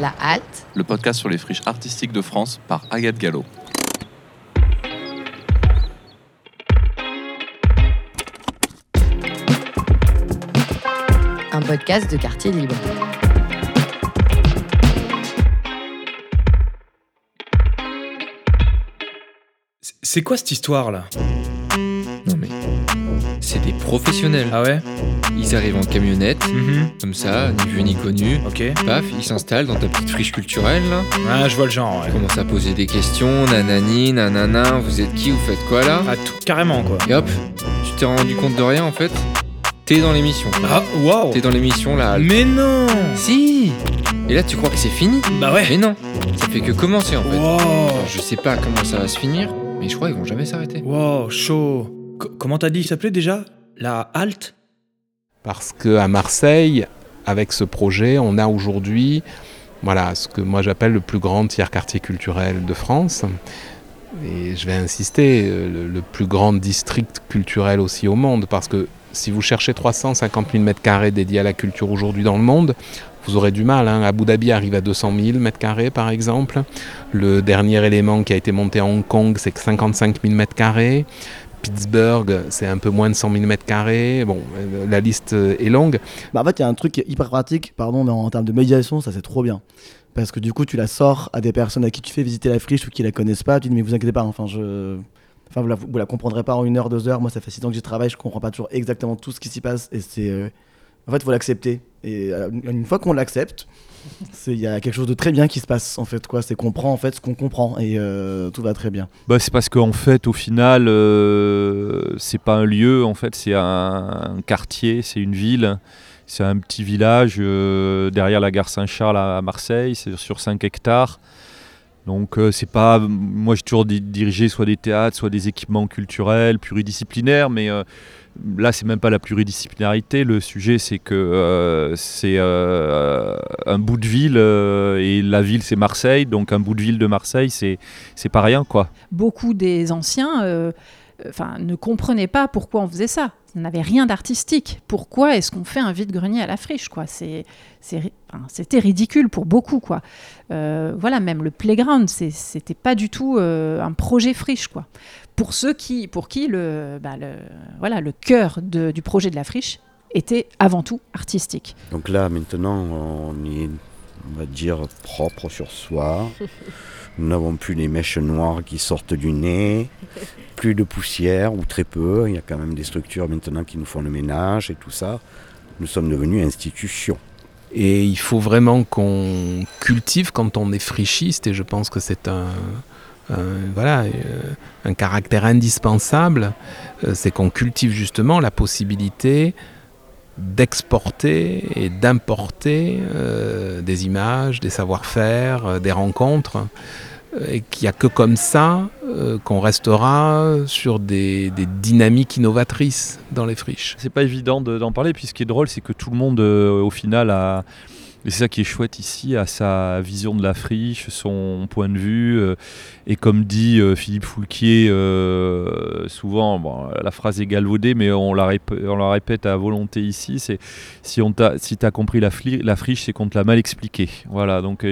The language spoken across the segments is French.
La Halte, le podcast sur les friches artistiques de France par Agathe Gallo. un podcast de quartier libre. C'est quoi cette histoire là? C'est des professionnels. Ah ouais Ils arrivent en camionnette, Mhm. comme ça, ni vu ni connu. Ok. Paf, ils s'installent dans ta petite friche culturelle là. Ah, je vois le genre, Ils ouais. commencent à poser des questions, nanani, nanana, vous êtes qui, vous faites quoi là Ah, tout, carrément quoi. Et hop, tu t'es rendu compte de rien en fait T'es dans l'émission. Ah, waouh T'es dans l'émission là. Mais non Si Et là tu crois que c'est fini Bah ouais Mais non, ça fait que commencer en fait. Wow Alors, je sais pas comment ça va se finir, mais je crois qu'ils vont jamais s'arrêter. Wow, chaud Comment t'as dit il s'appelait déjà? La halte? Parce qu'à Marseille, avec ce projet, on a aujourd'hui voilà, ce que moi j'appelle le plus grand tiers-quartier culturel de France. Et je vais insister, euh, le, le plus grand district culturel aussi au monde, parce que si vous cherchez 350 000 m2 dédiés à la culture aujourd'hui dans le monde, vous aurez du mal. Hein. Abu Dhabi arrive à 200 000 m2 par exemple. Le dernier élément qui a été monté à Hong Kong, c'est que 55 000 m2. Pittsburgh, c'est un peu moins de 100 000 m2. Bon, euh, la liste euh, est longue. Bah en fait, il y a un truc hyper pratique, pardon, mais en termes de médiation, ça c'est trop bien. Parce que du coup, tu la sors à des personnes à qui tu fais visiter la friche ou qui la connaissent pas. Tu dis, mais vous inquiétez pas, enfin, vous la, la comprendrez pas en une heure, deux heures. Moi, ça fait six ans que j'y travaille, je comprends pas toujours exactement tout ce qui s'y passe. Et c'est. euh, En fait, il faut l'accepter. Et euh, une fois qu'on l'accepte, il y a quelque chose de très bien qui se passe, en fait. quoi. C'est qu'on prend en fait ce qu'on comprend. Et euh, tout va très bien. Bah, c'est parce qu'en fait, au final, euh, c'est pas un lieu, en fait, c'est un, un quartier, c'est une ville. C'est un petit village euh, derrière la gare Saint-Charles à à Marseille, c'est sur 5 hectares. Donc euh, c'est pas, moi j'ai toujours di- dirigé soit des théâtres, soit des équipements culturels, pluridisciplinaires, mais euh, là c'est même pas la pluridisciplinarité. Le sujet c'est que euh, c'est euh, un bout de ville euh, et la ville c'est Marseille, donc un bout de ville de Marseille c'est c'est pas rien quoi. beaucoup des anciens enfin, ne comprenaient pas pourquoi on faisait ça. Ça n'avait rien d'artistique. Pourquoi est-ce qu'on fait un vide-grenier à la friche quoi? C'est, c'est enfin, C'était ridicule pour beaucoup. Quoi. Euh, voilà, même le playground, c'est, c'était pas du tout euh, un projet friche. Quoi. Pour ceux qui, pour qui le, bah, le, voilà, le cœur de- du projet de la friche était avant tout artistique. Donc là, maintenant, on est, on va dire, propre sur soi. Nous n'avons plus les mèches noires qui sortent du nez, plus de poussière, ou très peu. Il y a quand même des structures maintenant qui nous font le ménage et tout ça. Nous sommes devenus institution. Et il faut vraiment qu'on cultive quand on est frichiste, et je pense que c'est un, voilà, euh, un caractère indispensable, euh, c'est qu'on cultive justement la possibilité d'exporter et d'importer euh, des images, des savoir-faire, des rencontres, et qu'il n'y a que comme ça euh, qu'on restera sur des, dynamiques innovatrices dans les friches. C'est pas évident de- d'en parler, puis ce qui est drôle, c'est que tout le monde, euh, au final, a. Et c'est ça qui est chouette ici, a sa vision de la friche, son point de vue. euh, et comme dit euh, Philippe Foulquier, euh, souvent, la phrase est galvaudée, mais on la, répète à volonté ici c'est si on t'a si t'as compris la, la friche, c'est qu'on te l'a mal expliqué. Voilà, donc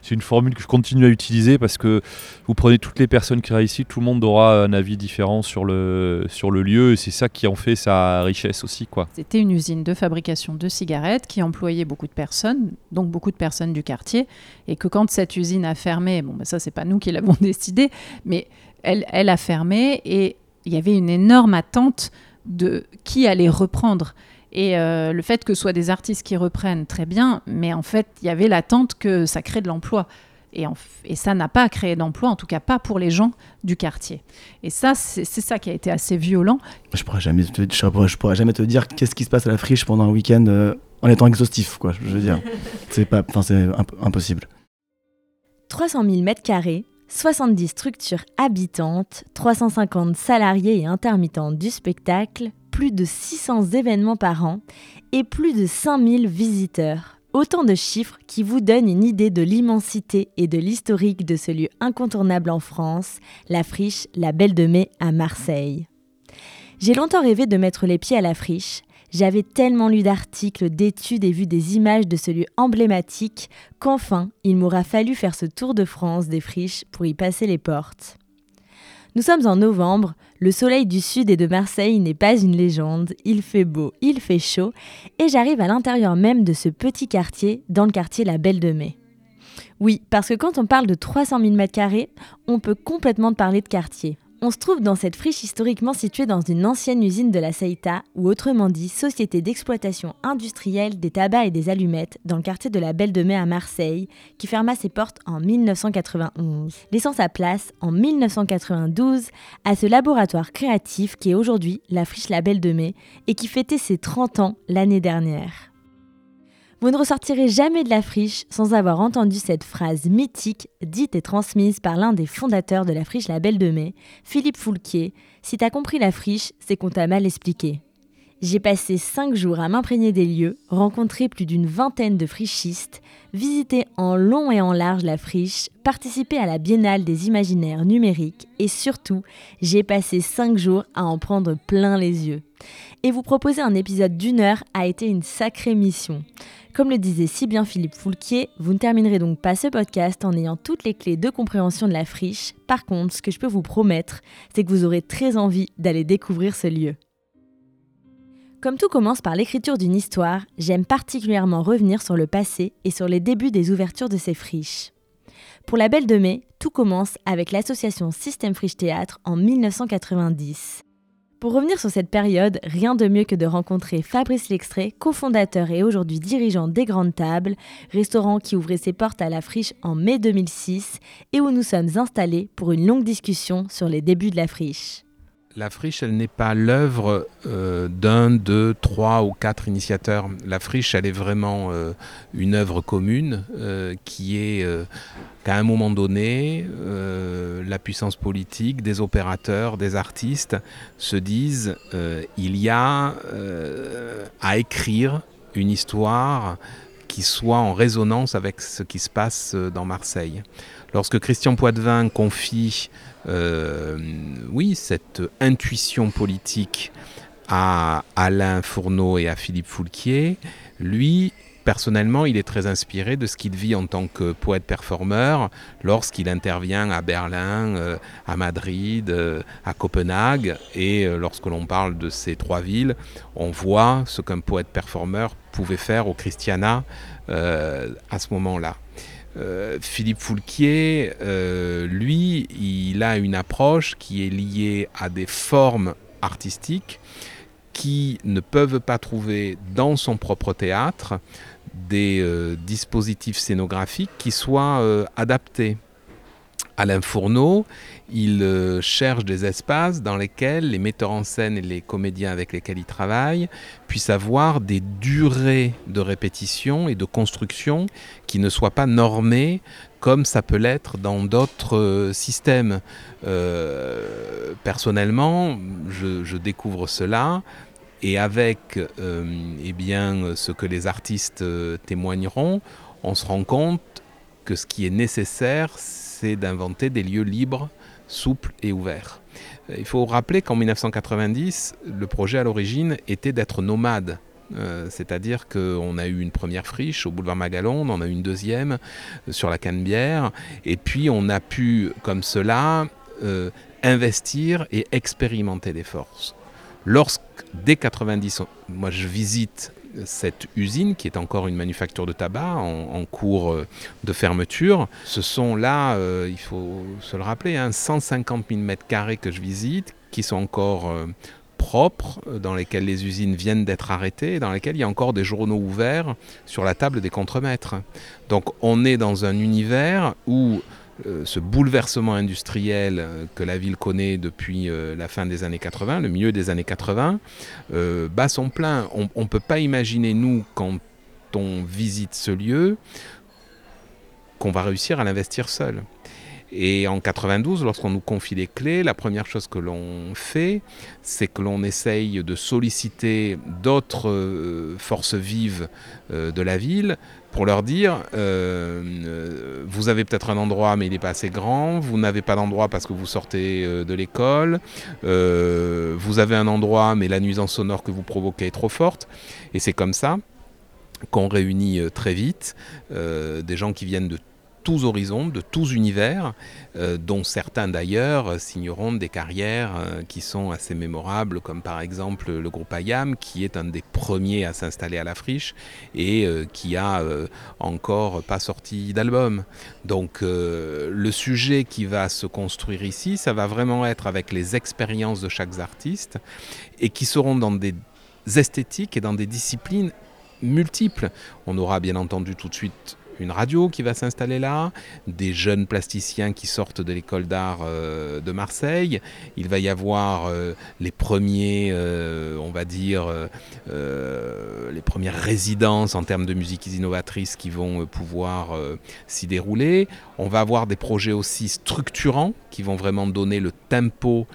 c'est une formule que je continue à utiliser parce que vous prenez toutes les personnes qui ici, tout le monde aura un avis différent sur le, lieu, et c'est ça qui en fait sa richesse aussi. C'était une usine de fabrication de cigarettes qui employait beaucoup de personnes, donc beaucoup de personnes du quartier, et que quand cette usine a fermé, bon, ben ça c'est pas nous qui l'avons décidé, mais elle, elle a fermé et il y avait une énorme attente de qui allait reprendre. Et euh, le fait que ce soit des artistes qui reprennent, très bien, mais en fait, il y avait l'attente que ça crée de l'emploi. Et, en et ça n'a pas créé d'emploi, en tout cas pas pour les gens du quartier. Et ça, c'est c'est ça qui a été assez violent. Je pourrais jamais te, je pourrais, je pourrais jamais te dire qu'est-ce qui se passe à la friche pendant un week-end euh, en étant exhaustif, quoi. Je veux dire, c'est pas, enfin, c'est imp- impossible. 300 000 m2, 70 structures habitantes, 350 salariés et intermittents du spectacle, plus de 600 événements par an et plus de 5000 visiteurs. Autant de chiffres qui vous donnent une idée de l'immensité et de l'historique de ce lieu incontournable en France, la friche La Belle de Mai à Marseille. J'ai longtemps rêvé de mettre les pieds à la friche, J'avais tellement lu d'articles, d'études et vu des images de ce lieu emblématique qu'enfin, il m'aura fallu faire ce tour de France des friches pour y passer les portes. Nous sommes en novembre, le soleil du sud et de Marseille n'est pas une légende, il fait beau, il fait chaud, et j'arrive à l'intérieur même de ce petit quartier, dans le quartier La Belle de Mai. Oui, parce que quand on parle de 300 000 m2, on peut complètement parler de quartier. On se trouve dans cette friche historiquement située dans une ancienne usine de la Seita, ou autrement dit société d'exploitation industrielle des tabacs et des allumettes, dans le quartier de la Belle de Mai à Marseille, qui ferma ses portes en 1991, laissant sa place en 1992 à ce laboratoire créatif qui est aujourd'hui la friche La Belle de Mai et qui fêtait ses 30 ans l'année dernière. Vous ne ressortirez jamais de la friche sans avoir entendu cette phrase mythique dite et transmise par l'un des fondateurs de la friche La Belle de Mai, Philippe Foulquier. Si t'as compris la friche, c'est qu'on t'a mal expliqué. J'ai passé 5 jours à m'imprégner des lieux, rencontrer plus d'une vingtaine de frichistes, visiter en long et en large la friche, participer à la Biennale des imaginaires numériques et surtout, j'ai passé 5 jours à en prendre plein les yeux. Et vous proposer un épisode d'une heure a été une sacrée mission. Comme le disait si bien Philippe Foulquier, vous ne terminerez donc pas ce podcast en ayant toutes les clés de compréhension de la friche. Par contre, ce que je peux vous promettre, c'est que vous aurez très envie d'aller découvrir ce lieu. Comme tout commence par l'écriture d'une histoire, j'aime particulièrement revenir sur le passé et sur les débuts des ouvertures de ces friches. Pour la Belle de Mai, tout commence avec l'association Système Friche Théâtre en 1990. Pour revenir sur cette période, rien de mieux que de rencontrer Fabrice Lextrait, cofondateur et aujourd'hui dirigeant des Grandes Tables, restaurant qui ouvrait ses portes à la friche en mai 2006 et où nous sommes installés pour une longue discussion sur les débuts de la friche. La friche, elle n'est pas l'œuvre euh, d'un, deux, trois ou quatre initiateurs. La friche, elle est vraiment euh, une œuvre commune euh, qui est qu'à un moment donné, la puissance politique, des opérateurs, des artistes se disent il y a à écrire une histoire qui soit en résonance avec ce qui se passe dans Marseille. Lorsque Christian Poitvin confie oui, cette intuition politique à Alain Fourneau et à Philippe Foulquier, lui, personnellement, il est très inspiré de ce qu'il vit en tant que poète-performeur lorsqu'il intervient à Berlin, euh, à Madrid, euh, à Copenhague. Et lorsque l'on parle de ces trois villes, on voit ce qu'un poète-performeur pouvait faire au Christiana à ce moment-là. Euh, Philippe Foulquier, euh, lui, il a une approche qui est liée à des formes artistiques qui ne peuvent pas trouver dans son propre théâtre des euh, dispositifs scénographiques qui soient adaptés. Alain Fourneau, il euh, cherche des espaces dans lesquels les metteurs en scène et les comédiens avec lesquels il travaille puissent avoir des durées de répétition et de construction qui ne soient pas normées comme ça peut l'être dans d'autres euh, systèmes. Euh, personnellement, je, découvre cela et avec eh bien, ce que les artistes témoigneront, on se rend compte que ce qui est nécessaire, d'inventer des lieux libres, souples et ouverts. Euh, il faut rappeler qu'en 1990, le projet à l'origine était d'être nomade. Euh, c'est-à-dire qu'on a eu une première friche au boulevard Magalon, on en a eu une deuxième euh, sur la Canebière, et puis on a pu, comme cela, investir et expérimenter des forces. Lorsque, dès 90, moi je visite cette usine, qui est encore une manufacture de tabac en, cours euh, de fermeture, ce sont là, euh, il faut se le rappeler, 150 000 mètres carrés que je visite, qui sont encore euh, propres, dans lesquels les usines viennent d'être arrêtées, dans lesquels il y a encore des journaux ouverts sur la table des contremaîtres. Donc on est dans un univers où ce bouleversement industriel euh, que la ville connaît depuis euh, la fin des années 80, le milieu des années 80, bat son plein. On ne peut pas imaginer, nous, quand on visite ce lieu, qu'on va réussir à l'investir seul. Et en 92, lorsqu'on nous confie les clés, la première chose que l'on fait, c'est que l'on essaye de solliciter d'autres euh, forces vives euh, de la ville pour leur dire euh, vous avez peut-être un endroit mais il n'est pas assez grand, vous n'avez pas d'endroit parce que vous sortez de l'école, vous avez un endroit mais la nuisance sonore que vous provoquez est trop forte. Et c'est comme ça qu'on réunit très vite des gens qui viennent de tous horizons, de tous univers, euh, dont certains d'ailleurs signeront des carrières euh, qui sont assez mémorables, comme par exemple le groupe IAM, qui est un des premiers à s'installer à la friche et euh, qui a encore pas sorti d'album. Donc le sujet qui va se construire ici, ça va vraiment être avec les expériences de chaque artiste et qui seront dans des esthétiques et dans des disciplines multiples. On aura bien entendu tout de suite une radio qui va s'installer là, des jeunes plasticiens qui sortent de l'école d'art euh, de Marseille. Il va y avoir euh, les premiers, euh, on va dire, les premières résidences en termes de musiques innovatrices qui vont pouvoir s'y dérouler. On va avoir des projets aussi structurants qui vont vraiment donner le tempo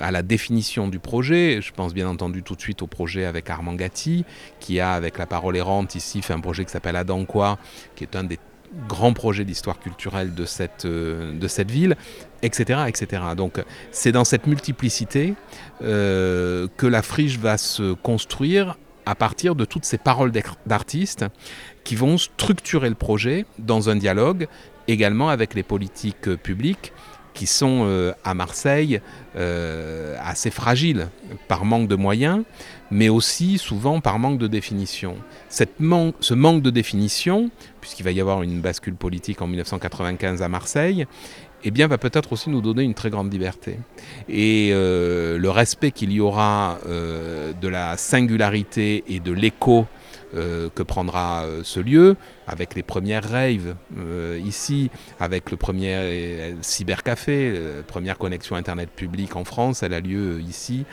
à la définition du projet. Je pense bien entendu tout de suite au projet avec Armand Gatti, qui a, avec la parole errante ici, fait un projet qui s'appelle Adam Quoi, qui est un des grands projets d'histoire culturelle de cette, euh, de cette ville, etc. etc. Donc c'est dans cette multiplicité euh, que la friche va se construire à partir de toutes ces paroles d'artistes qui vont structurer le projet dans un dialogue également avec les politiques euh, publiques qui sont euh, à Marseille euh, assez fragiles par manque de moyens, mais aussi souvent par manque de définition. Cette man- ce manque de définition, puisqu'il va y avoir une bascule politique en 1995 à Marseille, eh bien, va peut-être aussi nous donner une très grande liberté. Et euh, le respect qu'il y aura de la singularité et de l'écho que prendra euh, ce lieu, avec les premières raves euh, ici, avec le premier euh, cybercafé, première connexion Internet publique en France, elle a lieu euh, ici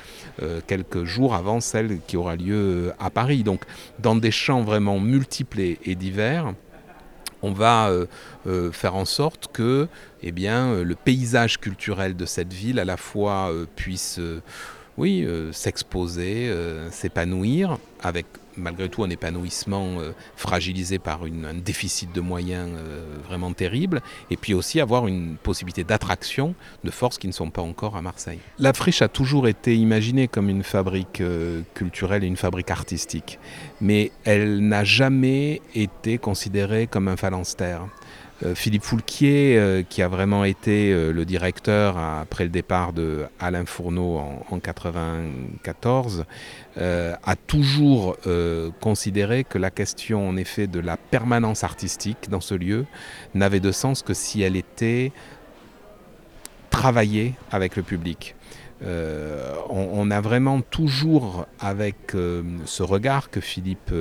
euh, quelques jours avant celle qui aura lieu euh, à Paris. Donc dans des champs vraiment multiples et, divers, on va euh, euh, faire en sorte que eh bien, euh, le paysage culturel de cette ville à la fois euh, puisse euh, oui, euh, s'exposer, euh, s'épanouir, avec malgré tout un épanouissement euh, fragilisé par un déficit de moyens euh, vraiment terrible, et puis aussi avoir une possibilité d'attraction de forces qui ne sont pas encore à Marseille. La friche a toujours été imaginée comme une fabrique euh, culturelle et une fabrique artistique, mais elle n'a jamais été considérée comme un phalanstère. Euh, Philippe Foulquier, euh, qui a vraiment été euh, le directeur après le départ de Alain Fourneau en, en 94, euh, a toujours considéré que la question en effet de la permanence artistique dans ce lieu n'avait de sens que si elle était travaillée avec le public. On, a vraiment toujours, avec ce regard que Philippe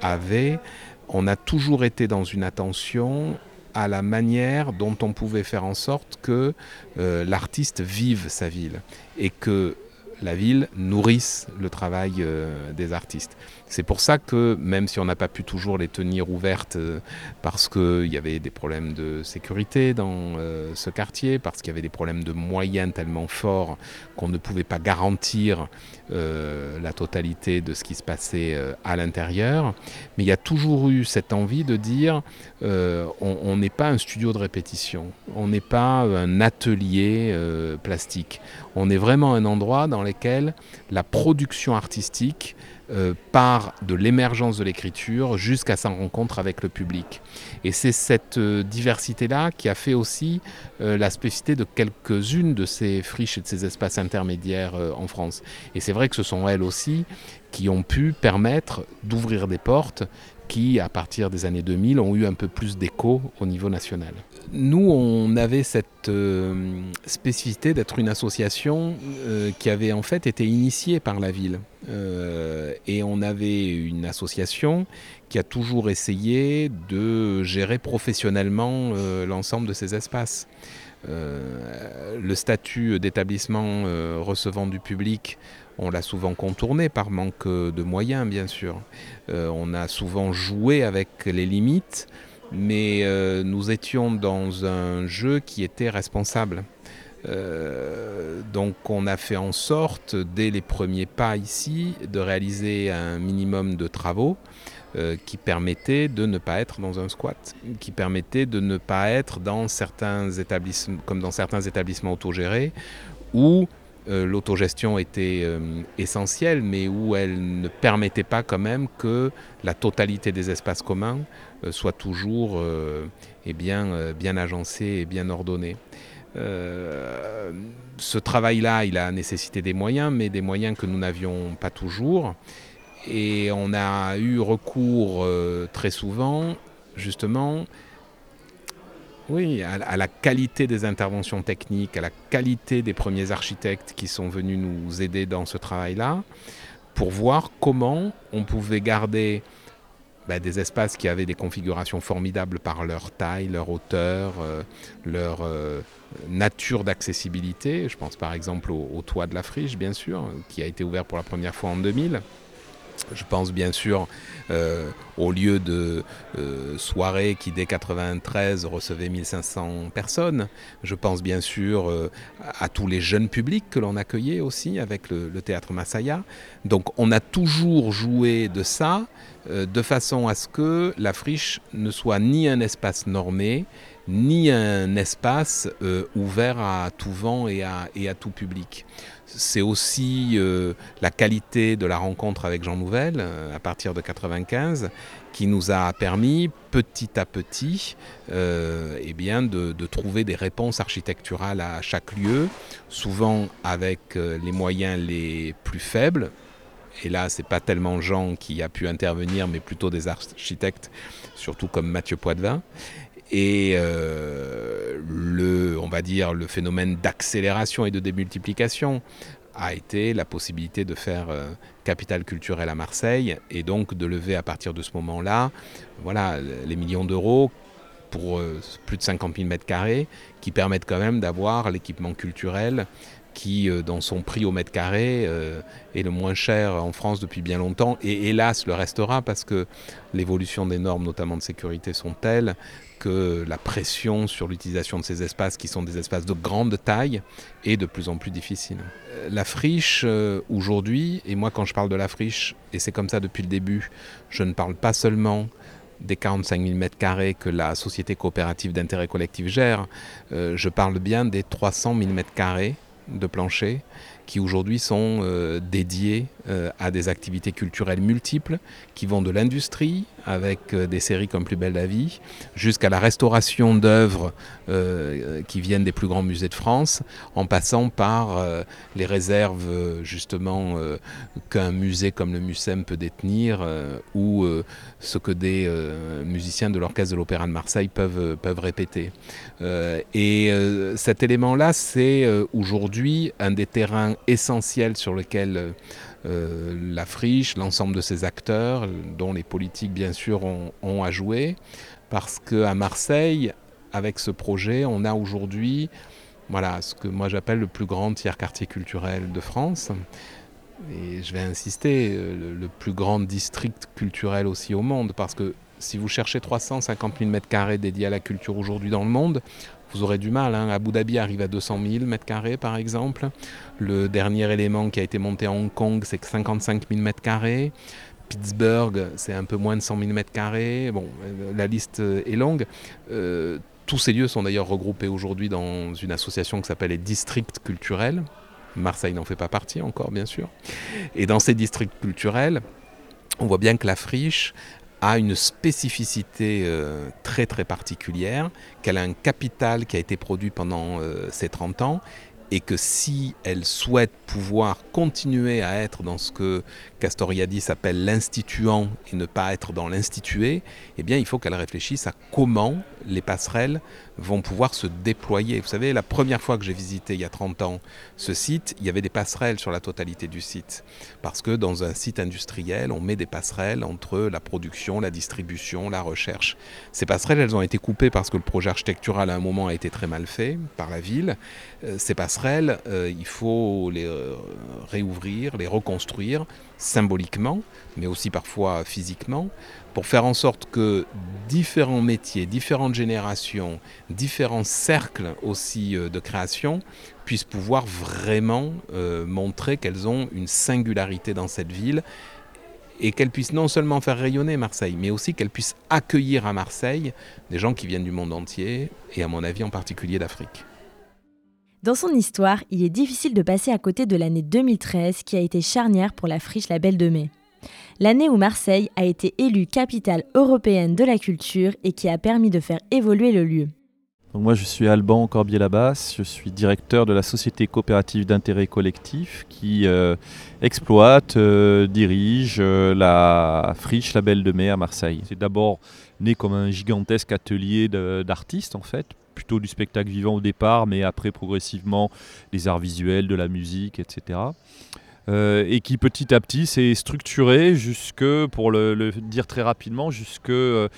avait, on a toujours été dans une attention à la manière dont on pouvait faire en sorte que euh, l'artiste vive sa ville et que la ville nourrisse le travail euh, des artistes. C'est pour ça que même si on n'a pas pu toujours les tenir ouvertes euh, parce qu'il y avait des problèmes de sécurité dans euh, ce quartier, parce qu'il y avait des problèmes de moyens tellement forts qu'on ne pouvait pas garantir euh, la totalité de ce qui se passait à l'intérieur, mais il y a toujours eu cette envie de dire on n'est pas un studio de répétition, on n'est pas un atelier plastique, on est vraiment un endroit dans lequel la production artistique euh, part de l'émergence de l'écriture jusqu'à sa rencontre avec le public. Et c'est cette euh, diversité-là qui a fait aussi euh, la spécificité de quelques-unes de ces friches et de ces espaces intermédiaires en France. Et c'est vrai que ce sont elles aussi qui ont pu permettre d'ouvrir des portes qui, à partir des années 2000, ont eu un peu plus d'écho au niveau national. Nous, on avait cette euh, spécificité d'être une association euh, qui avait en fait été initiée par la ville. Euh, et on avait une association qui a toujours essayé de gérer professionnellement l'ensemble de ces espaces. Le statut d'établissement recevant du public, on l'a souvent contourné par manque de moyens, bien sûr. Euh, on a souvent joué avec les limites mais euh, nous étions dans un jeu qui était responsable. Euh, donc on a fait en sorte, dès les premiers pas ici, de réaliser un minimum de travaux qui permettaient de ne pas être dans un squat, qui permettaient de ne pas être dans certains établissements, comme dans certains établissements autogérés, où l'autogestion était essentielle, mais où elle ne permettait pas quand même que la totalité des espaces communs soit toujours eh bien, agencée et bien ordonnée. Euh, ce travail-là, il a nécessité des moyens, mais des moyens que nous n'avions pas toujours. Et on a eu recours euh, très souvent, justement, oui, à, la qualité des interventions techniques, à la qualité des premiers architectes qui sont venus nous aider dans ce travail-là, pour voir comment on pouvait garder bah, des espaces qui avaient des configurations formidables par leur taille, leur hauteur, euh, leur nature d'accessibilité. Je pense par exemple au, toit de la friche, bien sûr, qui a été ouvert pour la première fois en 2000. Je pense bien sûr euh, au lieu de euh, soirée qui dès 93 recevait 1500 personnes. Je pense bien sûr euh, à tous les jeunes publics que l'on accueillait aussi avec le, théâtre Masaya. Donc on a toujours joué de ça de façon à ce que la friche ne soit ni un espace normé, ni un espace ouvert à tout vent et à tout public. C'est aussi euh, la qualité de la rencontre avec Jean Nouvel euh, à partir de 95 qui nous a permis petit à petit eh bien de, trouver des réponses architecturales à chaque lieu, souvent avec les moyens les plus faibles. Et là, c'est pas tellement Jean qui a pu intervenir, mais plutôt des architectes, surtout comme Mathieu Poitvin. Et euh, le, on va dire, le phénomène d'accélération et de démultiplication a été la possibilité de faire euh, capital culturel à Marseille et donc de lever à partir de ce moment-là voilà, les millions d'euros pour euh, plus de 50 000 mètres carrés qui permettent quand même d'avoir l'équipement culturel qui, euh, dans son prix au mètre carré, est le moins cher en France depuis bien longtemps, et hélas le restera parce que l'évolution des normes, notamment de sécurité, sont telles que la pression sur l'utilisation de ces espaces, qui sont des espaces de grande taille, est de plus en plus difficile. Euh, la friche, aujourd'hui, et moi quand je parle de la friche, et c'est comme ça depuis le début, je ne parle pas seulement des 45 000 mètres carrés que la société coopérative d'intérêt collectif gère, je parle bien des 300 000 mètres carrés de plancher qui aujourd'hui sont euh, dédiés euh, à des activités culturelles multiples qui vont de l'industrie avec euh, des séries comme Plus belle la vie jusqu'à la restauration d'œuvres qui viennent des plus grands musées de France en passant par les réserves justement qu'un musée comme le Mucem peut détenir ou ce que des musiciens de l'orchestre de l'Opéra de Marseille peuvent, peuvent répéter. et cet élément-là, c'est aujourd'hui un des terrains essentiel sur lequel euh, la friche, l'ensemble de ses acteurs, dont les politiques bien sûr ont, à jouer, parce qu'à Marseille, avec ce projet, on a aujourd'hui voilà, ce que moi j'appelle le plus grand tiers quartier culturel de France. Et je vais insister, euh, le, le plus grand district culturel aussi au monde, parce que si vous cherchez 350 000 m2 dédiés à la culture aujourd'hui dans le monde, vous aurez du mal. Hein. Abu Dhabi arrive à 200 000 m2 par exemple. Le dernier élément qui a été monté à Hong Kong, c'est 55 000 m2. Pittsburgh, c'est un peu moins de 100 000 m2. Bon, euh, la liste est longue. Euh, tous ces lieux sont d'ailleurs regroupés aujourd'hui dans une association qui s'appelle les districts culturels. Marseille n'en fait pas partie encore, bien sûr. Et dans ces districts culturels, on voit bien que la friche a une spécificité euh, très très particulière, qu'elle a un capital qui a été produit pendant euh, ces 30 ans et que si elle souhaite pouvoir continuer à être dans ce que Castoriadis appelle l'instituant et ne pas être dans l'institué, eh bien il faut qu'elle réfléchisse à comment les passerelles vont pouvoir se déployer. Vous savez, la première fois que j'ai visité il y a 30 ans ce site, il y avait des passerelles sur la totalité du site. Parce que dans un site industriel, on met des passerelles entre la production, la distribution, la recherche. Ces passerelles, elles ont été coupées parce que le projet architectural à un moment a été très mal fait par la ville. Euh, ces passerelles, euh, il faut les euh, réouvrir, les reconstruire symboliquement, mais aussi parfois physiquement, pour faire en sorte que différents métiers, différentes générations, différents cercles aussi euh, de création puissent pouvoir vraiment montrer qu'elles ont une singularité dans cette ville et qu'elles puissent non seulement faire rayonner Marseille, mais aussi qu'elles puissent accueillir à Marseille des gens qui viennent du monde entier, et à mon avis en particulier d'Afrique. Dans son histoire, il est difficile de passer à côté de l'année 2013 qui a été charnière pour la friche La Belle de Mai l'année où Marseille a été élue capitale européenne de la culture et qui a permis de faire évoluer le lieu. moi je suis Alban Corbier-Labasse, je suis directeur de la société coopérative d'intérêt collectif qui euh, exploite, euh, dirige euh, la friche La Belle de Mai à Marseille. C'est d'abord né comme un gigantesque atelier d'artistes en fait, plutôt du spectacle vivant au départ, mais après progressivement des arts visuels, de la musique, etc. Euh, et qui petit à petit s'est structuré jusque, pour le, dire très rapidement, jusque euh,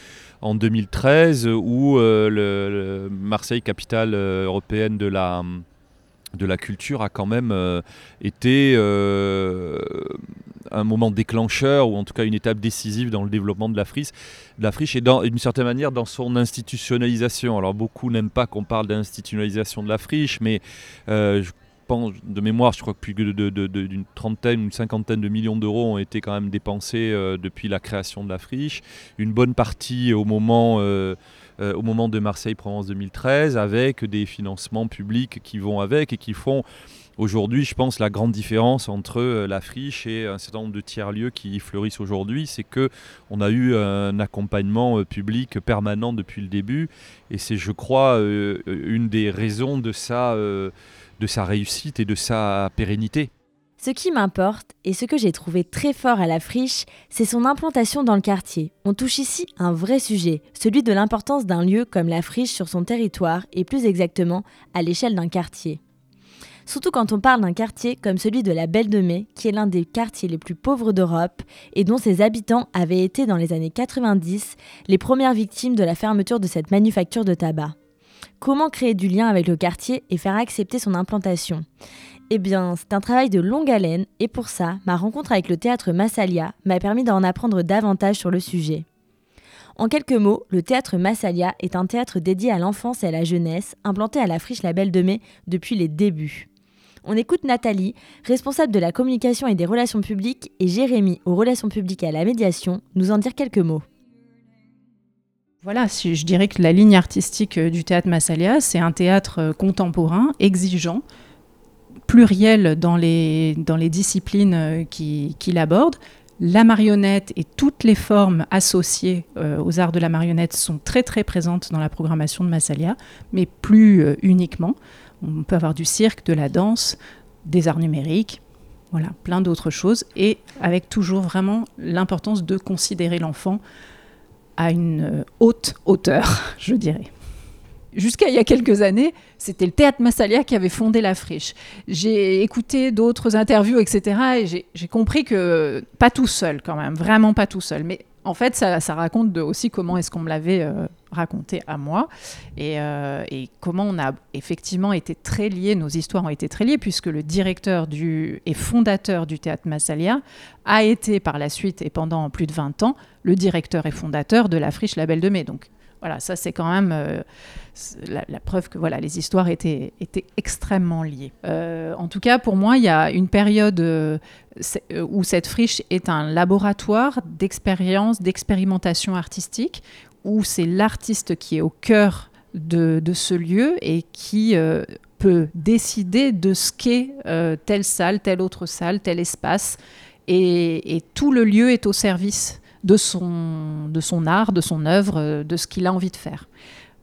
en 2013 où euh, le, Marseille, capitale européenne de la, de la culture, a quand même été un moment déclencheur ou en tout cas une étape décisive dans le développement de la friche, de et d'une certaine manière dans son institutionnalisation. Alors beaucoup n'aiment pas qu'on parle d'institutionnalisation de la friche, mais je de mémoire, je crois que plus d'une de, trentaine ou une cinquantaine de millions d'euros ont été quand même dépensés euh, depuis la création de la friche. Une bonne partie au moment, euh, euh, au moment de Marseille-Provence 2013, avec des financements publics qui vont avec et qui font aujourd'hui, je pense, la grande différence entre la friche et un certain nombre de tiers-lieux qui fleurissent aujourd'hui, c'est que on a eu un accompagnement public permanent depuis le début, et c'est, je crois, une des raisons de sa réussite et de sa pérennité. Ce qui m'importe et ce que j'ai trouvé très fort à la friche, c'est son implantation dans le quartier. On touche ici un vrai sujet, celui de l'importance d'un lieu comme la friche sur son territoire et plus exactement à l'échelle d'un quartier. Surtout quand on parle d'un quartier comme celui de la Belle de Mai, qui est l'un des quartiers les plus pauvres d'Europe et dont ses habitants avaient été dans les années 90 les premières victimes de la fermeture de cette manufacture de tabac. Comment créer du lien avec le quartier et faire accepter son implantation? Eh bien, c'est un travail de longue haleine et pour ça, ma rencontre avec le théâtre Massalia m'a permis d'en apprendre davantage sur le sujet. En quelques mots, le théâtre Massalia est un théâtre dédié à l'enfance et à la jeunesse, implanté à la friche La Belle de Mai depuis les débuts. On écoute Nathalie, responsable de la communication et des relations publiques, et Jérémy aux relations publiques et à la médiation, nous en dire quelques mots. Voilà, je dirais que la ligne artistique euh, du théâtre Massalia, c'est un théâtre euh, contemporain, exigeant, pluriel dans les, dans les disciplines euh, qu'il qui aborde. La marionnette et toutes les formes associées aux arts de la marionnette sont très très présentes dans la programmation de Massalia, mais plus uniquement. On peut avoir du cirque, de la danse, des arts numériques, voilà, plein d'autres choses, et avec toujours vraiment l'importance de considérer l'enfant à une euh, haute hauteur, je dirais. Jusqu'à il y a quelques années, c'était le théâtre Massalia qui avait fondé la friche. J'ai écouté d'autres interviews, etc. Et j'ai compris que pas tout seul quand même, vraiment pas tout seul. Mais en fait, ça, raconte aussi comment est-ce qu'on me l'avait euh, raconté à moi euh, et, comment on a effectivement été très liés, nos histoires ont été très liées, puisque le directeur du, et fondateur du théâtre Massalia a été par la suite et pendant plus de 20 ans le directeur et fondateur de la friche La Belle de Mai. Donc voilà, ça c'est quand même euh, la, preuve que voilà, les histoires étaient, étaient extrêmement liées. Euh, en tout cas, pour moi, il y a une période euh, où cette friche est un laboratoire d'expérience, d'expérimentation artistique, où c'est l'artiste qui est au cœur de, ce lieu et qui peut décider de ce qu'est telle salle, telle autre salle, tel espace. et, tout le lieu est au service de son, de son art, de son œuvre, euh, de ce qu'il a envie de faire.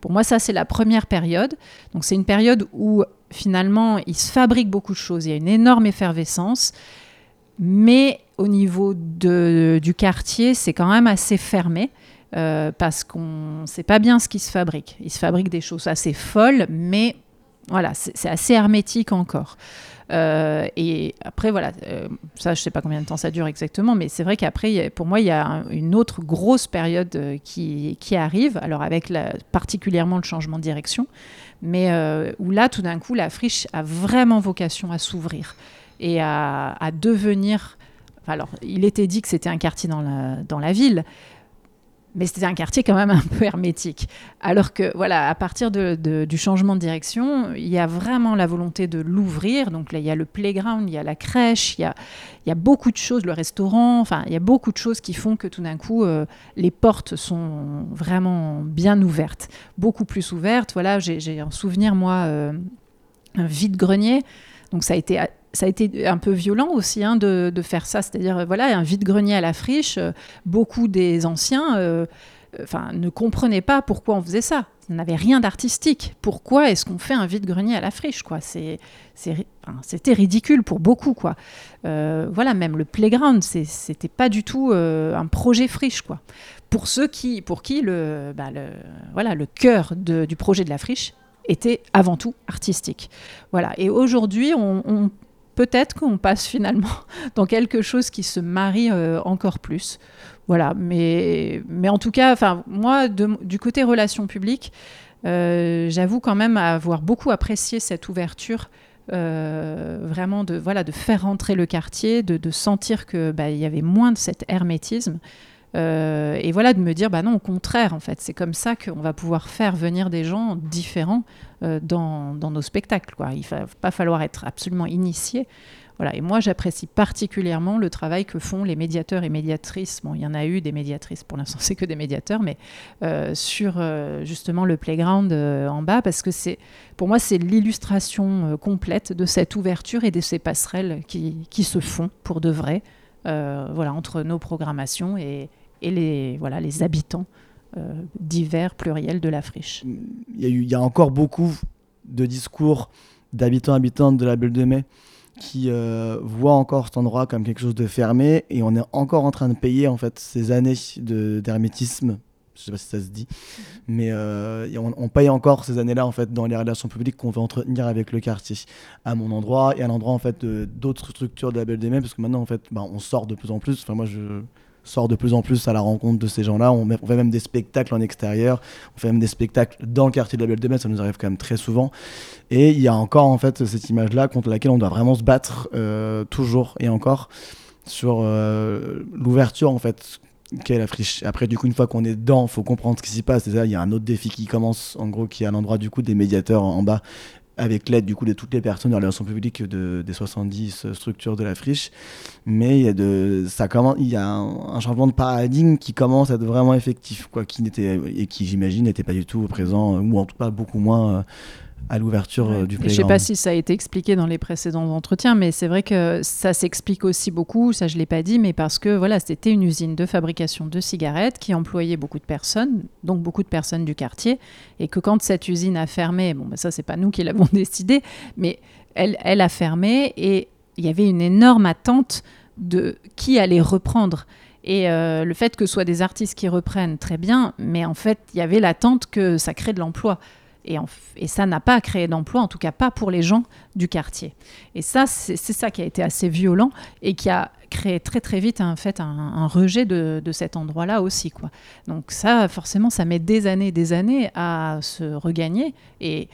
Pour moi, ça, c'est la première période. Donc, c'est une période où, finalement, il se fabrique beaucoup de choses. Il y a une énorme effervescence. Mais au niveau de, du quartier, c'est quand même assez fermé. euh, parce qu'on ne sait pas bien ce qui se fabrique. Il se fabrique des choses assez folles, mais voilà, c'est assez hermétique encore. Euh, et après, voilà, euh, ça, je sais pas combien de temps ça dure exactement, mais c'est vrai qu'après, pour moi, il y a une autre grosse période euh, qui, arrive, alors avec particulièrement le changement de direction, mais où là, tout d'un coup, la friche a vraiment vocation à s'ouvrir et à, devenir. Alors, il était dit que c'était un quartier dans la ville, mais c'était un quartier quand même un peu hermétique. Alors que, voilà, à partir de, du changement de direction, il y a vraiment la volonté de l'ouvrir. Donc là, il y a le playground, il y a la crèche, il y a, il y a beaucoup de choses, le restaurant, enfin, il y a beaucoup de choses qui font que tout d'un coup, euh, les portes sont vraiment bien ouvertes, beaucoup plus ouvertes. Voilà, j'ai un souvenir, moi, euh, un vide-grenier. Donc ça a été ça a été un peu violent aussi hein, de, faire ça, c'est-à-dire voilà un vide-grenier à la friche. Euh, beaucoup des anciens euh, enfin, ne comprenaient pas pourquoi on faisait ça. Ça n'avait rien d'artistique. Pourquoi est-ce qu'on fait un vide-grenier à la friche c'est, C'était ridicule pour beaucoup. Euh, voilà, même le playground, c'était pas du tout un projet friche. Pour ceux qui, pour qui le, bah, voilà, le cœur du projet de la friche était avant tout artistique. Voilà. Et aujourd'hui, on, peut-être qu'on passe finalement dans quelque chose qui se marie euh, encore plus. Voilà, mais, en tout cas, moi, du côté relations publiques, euh, j'avoue quand même avoir beaucoup apprécié cette ouverture. Euh, vraiment de voilà de faire rentrer le quartier, de, sentir que bah, il y avait moins de cet hermétisme. Et voilà, de me dire, bah non, au contraire, en fait, c'est comme ça qu'on va pouvoir faire venir des gens différents euh, dans, nos spectacles. Quoi. Il ne va pas falloir être absolument initié. Voilà. Et moi, j'apprécie particulièrement le travail que font les médiateurs et médiatrices. Bon, il y en a eu des médiatrices, pour l'instant, c'est que des médiateurs, mais euh, sur euh, justement le playground en bas, parce que c'est, pour moi, c'est l'illustration complète de cette ouverture et de ces passerelles qui, qui se font pour de vrai, voilà, entre nos programmations et, et les, voilà, les habitants euh, divers, pluriels de la friche. Il y, a encore beaucoup de discours d'habitants habitantes de la Belle de Mai qui euh, voient encore cet endroit comme quelque chose de fermé et on est encore en train de payer en fait ces années d'hermétisme je sais pas si ça se dit, mais euh, on, paye encore ces années-là en fait dans les relations publiques qu'on veut entretenir avec le quartier, à mon endroit et à l'endroit en fait d'autres structures de la Belle de Mai, parce que maintenant en fait, bah, on sort de plus en plus. Enfin moi je sort de plus en plus à la rencontre de ces gens-là. On, fait même des spectacles en extérieur, on fait même des spectacles dans le quartier de la Belle de Metz, ça nous arrive quand même très souvent. Et il y a encore en fait cette image-là contre laquelle on doit vraiment se battre euh, toujours et encore sur euh, l'ouverture en fait qu'est la friche. Après, du coup, une fois qu'on est dedans, faut comprendre ce qui s'y passe. il y a un autre défi qui commence, en gros, qui est à l'endroit du coup des médiateurs en bas avec l'aide du coup de toutes les personnes de relations publiques de, des 70 structures de la friche. Mais il y a, de, ça commence, il y a un, changement de paradigme qui commence à être vraiment effectif, quoi, qui n'était, et qui j'imagine n'était pas du tout présent, ou en tout cas beaucoup moins. À l'ouverture euh, du playground. Je ne sais pas si ça a été expliqué dans les précédents entretiens, mais c'est vrai que ça s'explique aussi beaucoup, ça je ne l'ai pas dit, mais parce que voilà, c'était une usine de fabrication de cigarettes qui employait beaucoup de personnes, donc beaucoup de personnes du quartier, et que quand cette usine a fermé, bon, ben ça c'est pas nous qui l'avons décidé, mais elle, elle a fermé et il y avait une énorme attente de qui allait reprendre. Et euh, le fait que ce soit des artistes qui reprennent, très bien, mais en fait, il y avait l'attente que ça crée de l'emploi. Et, ça n'a pas créé d'emploi, en tout cas pas pour les gens du quartier. Et ça, c'est ça qui a été assez violent et qui a créé très très vite en fait, un, rejet de, cet endroit-là aussi. Quoi. Donc ça, forcément, ça met des années des années à se regagner. Et,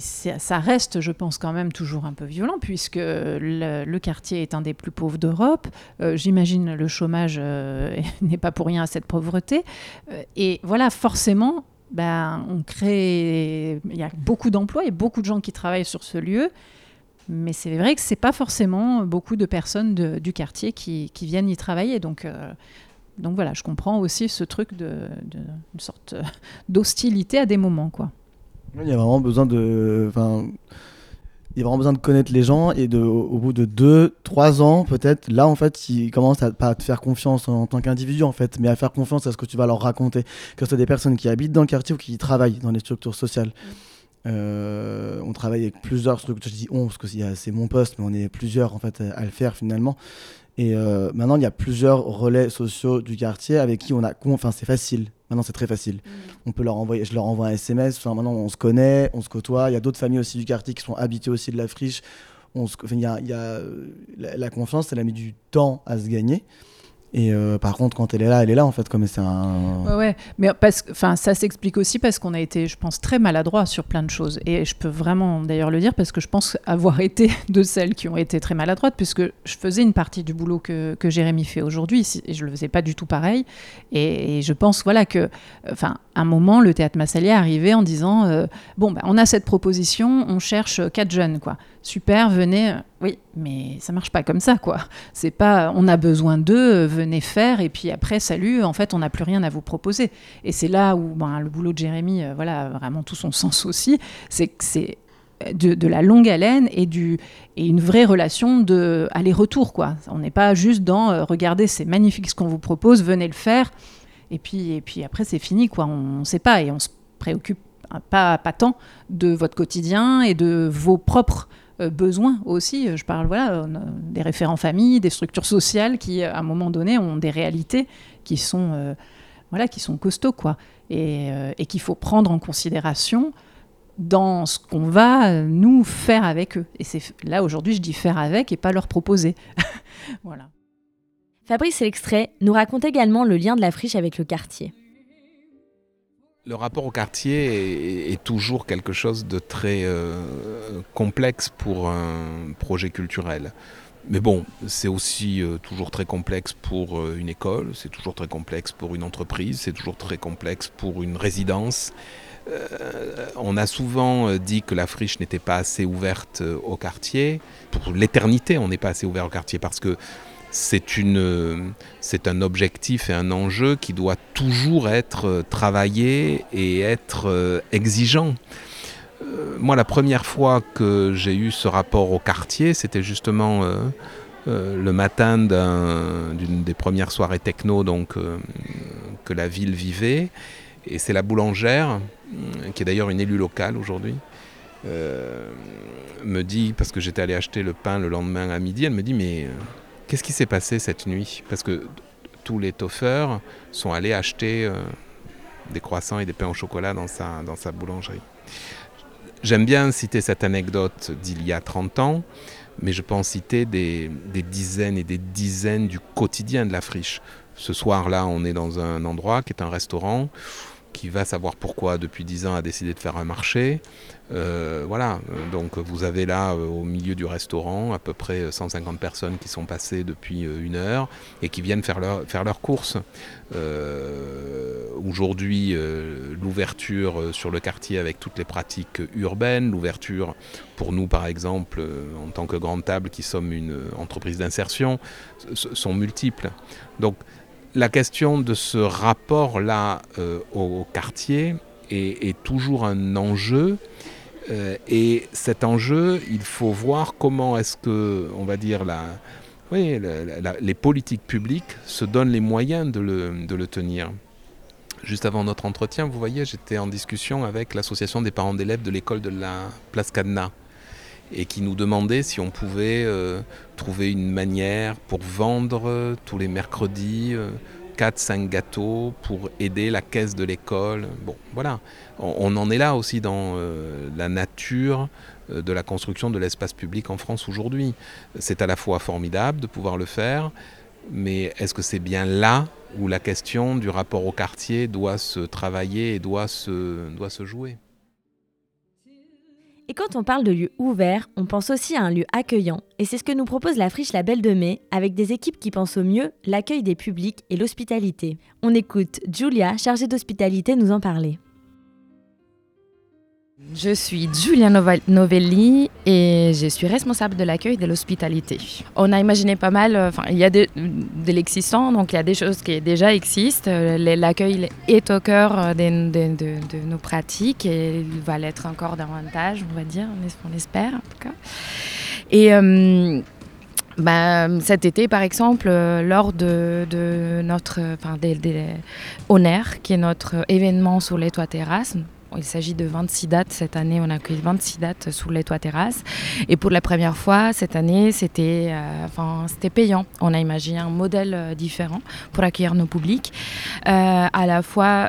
ça reste, je pense, quand même toujours un peu violent, puisque le, quartier est un des plus pauvres d'Europe. Euh, j'imagine le chômage euh, n'est pas pour rien à cette pauvreté. Euh, et voilà, forcément, ben, on crée. Il y a beaucoup d'emplois et beaucoup de gens qui travaillent sur ce lieu. Mais c'est vrai que ce n'est pas forcément beaucoup de personnes du quartier qui, viennent y travailler. Donc, euh, donc voilà, je comprends aussi ce truc de, une sorte d'hostilité à des moments. Quoi. Il y a vraiment besoin de il y a vraiment besoin de connaître les gens et de, au, bout de 2, 3 ans peut-être, là en fait, ils commencent à pas te faire confiance en, tant qu'individu en fait, mais à faire confiance à ce que tu vas leur raconter. Que ce soit des personnes qui habitent dans le quartier ou qui travaillent dans les structures sociales. Euh, on travaille avec plusieurs structures, je dis on parce que c'est mon poste, mais on est plusieurs en fait à, le faire finalement. Et euh, maintenant, il y a plusieurs relais sociaux du quartier avec qui on a, enfin c'est facile Maintenant, c'est très facile. On peut leur envoyer, je leur envoie un SMS. Enfin, maintenant, on se connaît, on se côtoie. Il y a d'autres familles aussi du quartier qui sont habitées aussi de la friche. On se- enfin, il y a, il y a, euh, la, la confiance, elle a mis du temps à se gagner. Et euh, par contre, quand elle est là, elle est là en fait, comme c'est un. Ouais. Mais parce enfin, ça s'explique aussi parce qu'on a été, je pense, très maladroit sur plein de choses. Et je peux vraiment d'ailleurs le dire parce que je pense avoir été de celles qui ont été très maladroites, puisque je faisais une partie du boulot que, que Jérémy fait aujourd'hui, et je le faisais pas du tout pareil. Et, je pense, voilà, que, enfin, un moment, le théâtre Massalier est arrivé en disant, euh, bon, bah, on a cette proposition, on cherche quatre jeunes, quoi. Super, venez. Oui, mais ça marche pas comme ça, quoi. C'est pas, on a besoin d'eux, euh, venez faire, et puis après, salut, en fait, on n'a plus rien à vous proposer. Et c'est là où ben, le boulot de Jérémy, euh, voilà, a vraiment tout son sens aussi, c'est que c'est de, de la longue haleine et, du, et une vraie relation de aller-retour, quoi. On n'est pas juste dans, euh, regardez, c'est magnifique ce qu'on vous propose, venez le faire, et puis, et puis après, c'est fini, quoi. On ne sait pas, et on se préoccupe pas, pas tant de votre quotidien et de vos propres euh, besoins aussi. Je parle voilà, a des référents famille, des structures sociales qui, à un moment donné, ont des réalités qui sont, euh, voilà, qui sont costauds. Quoi. Et, euh, et qu'il faut prendre en considération dans ce qu'on va, euh, nous, faire avec eux. Et c'est là, aujourd'hui, je dis faire avec et pas leur proposer. voilà. Fabrice l'extrait nous raconte également le lien de la friche avec le quartier. Le rapport au quartier est, toujours quelque chose de très euh, complexe pour un projet culturel. Mais bon, c'est aussi euh, toujours très complexe pour euh, une école, c'est toujours très complexe pour une entreprise, c'est toujours très complexe pour une résidence. On a souvent dit que la friche n'était pas assez ouverte au quartier. Pour l'éternité, on n'est pas assez ouvert au quartier parce que c'est une, c'est un objectif et un enjeu qui doit toujours être euh, travaillé et être euh, exigeant. Euh, moi, la première fois que j'ai eu ce rapport au quartier, c'était justement euh, euh, le matin d'un- d'une des premières soirées techno donc, euh, que la ville vivait. Et c'est la boulangère, euh, qui est d'ailleurs une élue locale aujourd'hui, euh, me dit, parce que j'étais allé acheter le pain le lendemain à midi, elle me dit, mais euh, qu'est-ce qui s'est passé cette nuit? Parce que tous les toffeurs sont allés acheter euh, des croissants et des pains au chocolat dans sa, dans sa boulangerie. J'aime bien citer cette anecdote d'il y a 30 ans, mais je peux en citer des, des dizaines et des dizaines du quotidien de la friche. Ce soir-là, on est dans un endroit qui est un restaurant qui va savoir pourquoi depuis 10 ans a décidé de faire un marché. Euh, voilà, Euh, donc vous avez là euh, au milieu du restaurant à peu près 150 personnes qui sont passées depuis une heure et qui viennent faire leur, faire. Euh, Aujourd'hui, l'ouverture sur le quartier avec toutes les pratiques urbaines, l'ouverture pour nous par exemple en tant que Grande Table qui sommes une entreprise d'insertion, sont multiples. Donc la question de ce rapport-là euh, au, quartier est, toujours un enjeu. Euh, et cet enjeu, il faut voir comment est-ce que, on va dire, les politiques publiques se donnent les moyens de le, de le tenir. Juste avant notre entretien, vous voyez, j'étais en discussion avec l'association des parents d'élèves de l'école de la Place Cadenas et qui nous demandait si on pouvait euh, trouver une manière pour vendre euh, tous les mercredis 4-5 gâteaux pour aider la caisse de l'école. Bon, voilà. On, on en est là aussi dans euh, la nature euh, de la construction de l'espace public en France aujourd'hui. C'est à la fois formidable de pouvoir le faire, mais est-ce que c'est bien là où la question du rapport au quartier doit se travailler et doit se, doit se jouer? Et quand on parle de lieu ouvert, on pense aussi à un lieu accueillant. Et c'est ce que nous propose la friche La Belle de Mai, avec des équipes qui pensent au mieux l'accueil des publics et l'hospitalité. On écoute Julia, chargée d'hospitalité, nous en parler. Je suis Julia Novelli et je suis responsable de l'accueil de l'hospitalité. On a imaginé pas mal, euh, enfin il y a de, l'existant, donc il y a des choses qui déjà existent. Euh, L'accueil est au cœur euh, de, nos pratiques et il va l'être encore davantage, on va dire, on es- on espère en tout cas. Et bah, cet été, par exemple, lors de, de notre, enfin, des, des qui est notre événement sur les toits terrasses, il s'agit de 26 dates. Cette année, on a accueilli 26 dates sous les toits terrasses. Et pour la première fois, cette année, c'était euh, enfin, c'était payant. On a imaginé un modèle euh, différent pour accueillir nos publics. Euh, à la fois,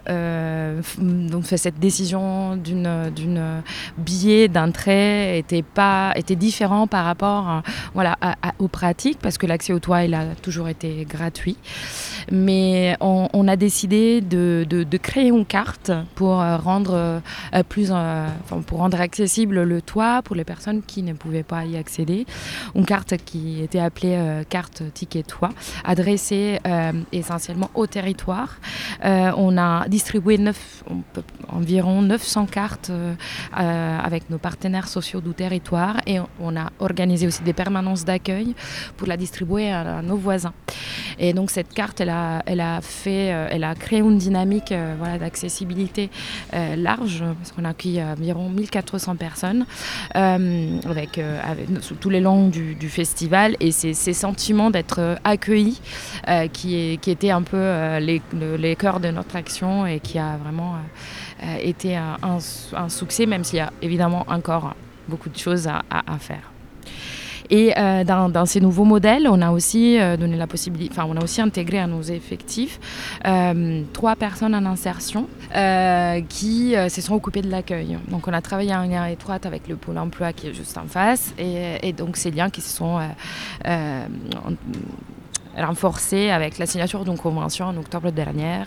donc cette décision d'une d'une billet d'entrée était pas était différent par rapport voilà aux pratiques parce que l'accès au toit il a toujours été gratuit. Mais on, a décidé de, créer une carte pour rendre euh, plus, euh, pour rendre accessible le toit pour les personnes qui ne pouvaient pas y accéder. Une carte qui était appelée euh, carte ticket toit, adressée essentiellement au territoire. on a distribué environ 900 cartes avec nos partenaires sociaux du territoire et on a organisé aussi des permanences d'accueil pour la distribuer à, nos voisins. Et donc cette carte, elle a, elle a fait, elle a créé une dynamique voilà, d'accessibilité parce qu'on a accueilli environ 1400 personnes euh, avec, euh, sous tous les longs du, festival et c'est ces sentiments d'être euh, qui, qui étaient un peu les, les, cœurs de notre action et qui a vraiment été un, succès, même s'il y a évidemment encore beaucoup de choses à faire. Et euh, dans, ces nouveaux modèles, on a aussi euh, donné la possibilité, enfin, on a aussi intégré à nos effectifs euh, trois personnes en insertion qui se sont occupées de l'accueil. Donc, on a travaillé en lien étroite avec le pôle emploi qui est juste en face, et, donc ces liens qui se sont renforcés avec la signature d'une convention en octobre dernier.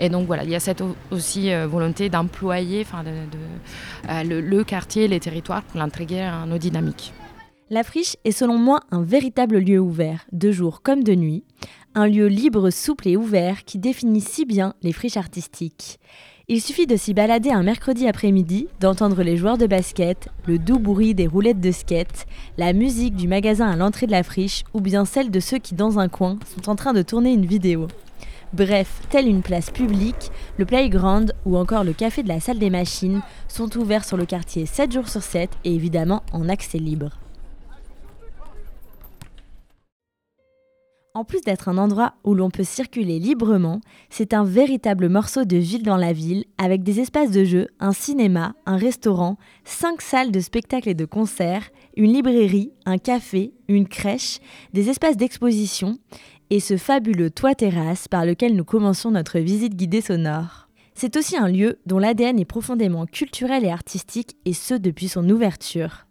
Et donc voilà, il y a cette aussi volonté d'employer de, le, le, quartier, les territoires pour l'intégrer à nos dynamiques. La friche est selon moi un véritable lieu ouvert, de jour comme de nuit, un lieu libre, souple et ouvert qui définit si bien les friches artistiques. Il suffit de s'y balader un mercredi après-midi, d'entendre les joueurs de basket, le doux bruit des roulettes de skate, la musique du magasin à l'entrée de la friche ou bien celle de ceux qui, dans un coin, sont en train de tourner une vidéo. Bref, telle une place publique, le playground ou encore le café de la salle des machines sont ouverts sur le quartier 7 jours sur 7 et évidemment en accès libre. En plus d'être un endroit où l'on peut circuler librement, c'est un véritable morceau de ville dans la ville, avec des espaces de jeu, un cinéma, un restaurant, cinq salles de spectacles et de concerts, une librairie, un café, une crèche, des espaces d'exposition, et ce fabuleux toit-terrasse par lequel nous commençons notre visite guidée sonore. C'est aussi un lieu dont l'ADN est profondément culturel et artistique, et ce depuis son ouverture.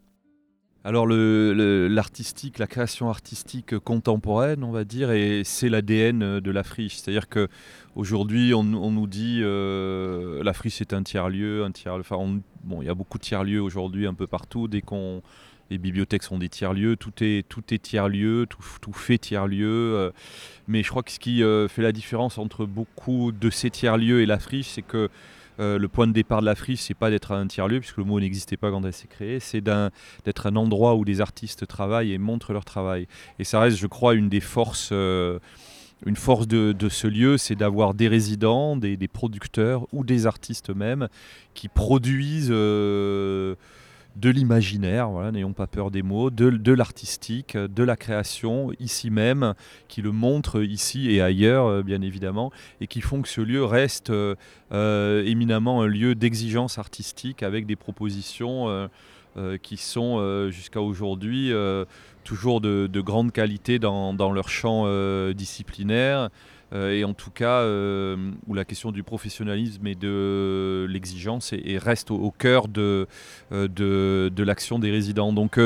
Alors l'artistique, la création artistique contemporaine, on va dire, et c'est l'ADN de la friche. C'est-à-dire que aujourd'hui, on, nous dit euh, la friche c'est un tiers lieu, un tiers. Enfin, bon, il y a beaucoup de tiers lieux aujourd'hui un peu partout. Dès qu'on les bibliothèques sont des tiers lieux, tout est tout est tiers lieu, tout, tout fait tiers lieu. Euh. mais je crois que ce qui euh, fait la différence entre beaucoup de ces tiers lieux et la friche, c'est que euh, le point de départ de la friche, c'est pas d'être un tiers-lieu, puisque le mot n'existait pas quand elle s'est créée, c'est d'être un, endroit où des artistes travaillent et montrent leur travail. Et ça reste, je crois, une des forces. Euh, une force de, ce lieu, c'est d'avoir des résidents, des, producteurs ou des artistes même qui produisent euh, de l'imaginaire, n'ayons pas peur des mots, de, l'artistique, de la création, ici même, qui le montre ici et ailleurs, euh, bien évidemment, et qui font que ce lieu reste euh, euh, éminemment un lieu d'exigence artistique avec des propositions qui sont jusqu'à aujourd'hui toujours de, grande qualité dans leur champ disciplinaire. Euh, et en tout cas euh, où la question du professionnalisme et de l'exigence reste au, cœur de, euh, de, de l'action des résidents. Donc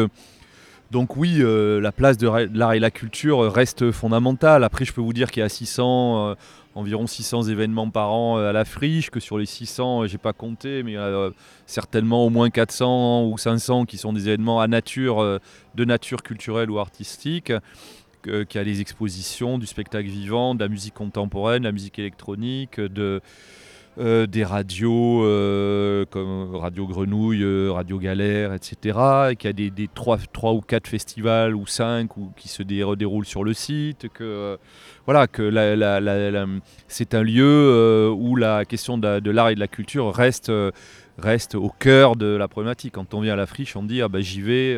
donc oui, la place de l'art et la culture reste fondamentale. Après, je peux vous dire qu'il y a 600, environ 600 événements par an à la friche, que sur les 600, j'ai pas compté, mais il y a certainement au moins 400 ou 500 qui sont des événements de nature culturelle ou artistique. Euh, qui a des expositions, du spectacle vivant, de la musique contemporaine, de la musique électronique, de, euh, des radios euh, comme Radio Grenouille, Radio Galère, etc. Et qu'il y a des, des 3, ou 4 festivals ou 5 ou, qui se déroulent sur le site. Voilà, que c'est un lieu où la question de, l'art et de la culture reste, reste au cœur de la problématique. Quand on vient à la friche, on dit ah ben, j'y vais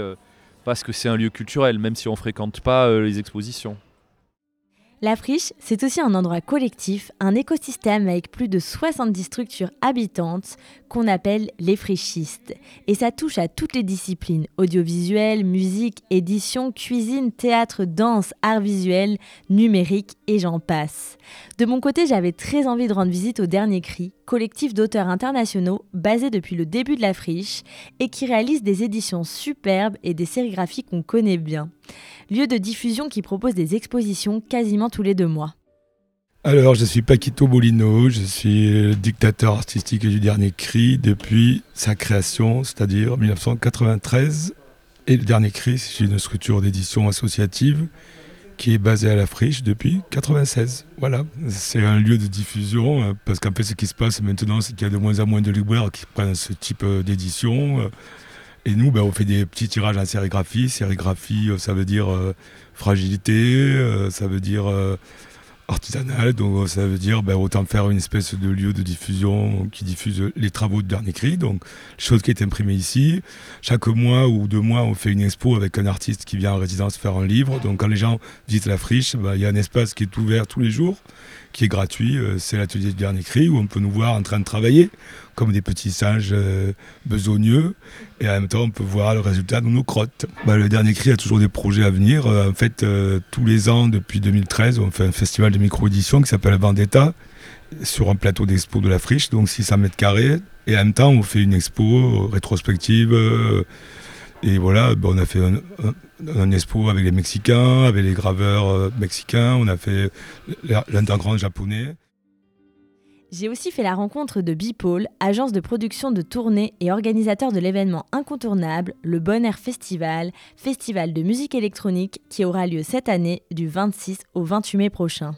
parce que c'est un lieu culturel, même si on fréquente pas euh, les expositions. La friche, c'est aussi un endroit collectif, un écosystème avec plus de 70 structures habitantes qu'on appelle les frichistes. Et ça touche à toutes les disciplines, audiovisuel, musique, édition, cuisine, théâtre, danse, art visuel, numérique et j'en passe. De mon côté, j'avais très envie de rendre visite au Dernier Cri, collectif d'auteurs internationaux basé depuis le début de la friche et qui réalise des éditions superbes et des sérigraphies qu'on connaît bien lieu de diffusion qui propose des expositions quasiment tous les deux mois. Alors, je suis Paquito Bolino, je suis dictateur artistique du Dernier Cri depuis sa création, c'est-à-dire 1993. Et le Dernier Cri, c'est une structure d'édition associative qui est basée à la friche depuis 1996. Voilà, c'est un lieu de diffusion, euh, parce qu'en fait, ce qui se passe maintenant, c'est qu'il y a de moins en moins de libraires qui prennent ce type euh, d'édition. Et nous, ben, on fait des petits tirages en sérigraphie. Sérigraphie, euh, ça veut dire euh, fragilité, euh, ça veut dire artisanal. Donc ça veut dire ben, autant faire une espèce de lieu de diffusion qui diffuse les travaux de dernier cri. Donc les choses qui est imprimées ici. Chaque mois ou deux mois, on fait une expo avec un artiste qui vient en résidence faire un livre. Donc quand les gens visitent la friche, ben, il y a un espace qui est ouvert tous les jours qui est gratuit. Euh, c'est l'atelier du dernier cri où on peut nous voir en train de travailler comme des petits singes euh, besogneux et en même temps on peut voir le résultat de nos crottes. Bah, le dernier cri a toujours des projets à venir. Euh, en fait, tous les ans depuis 2013, on fait un festival de micro-édition qui s'appelle Vendetta sur un plateau d'expo de la friche, donc 600 mètres carrés. Et en même temps, on fait une expo rétrospective et voilà, ben, on a fait un, expo avec les Mexicains, avec les graveurs euh, mexicains, on a fait l'underground japonais. J'ai aussi fait la rencontre de Bipole, agence de production de tournée et organisateur de l'événement incontournable, le Bon Air Festival, festival de musique électronique qui aura lieu cette année du 26 au 28 mai prochain.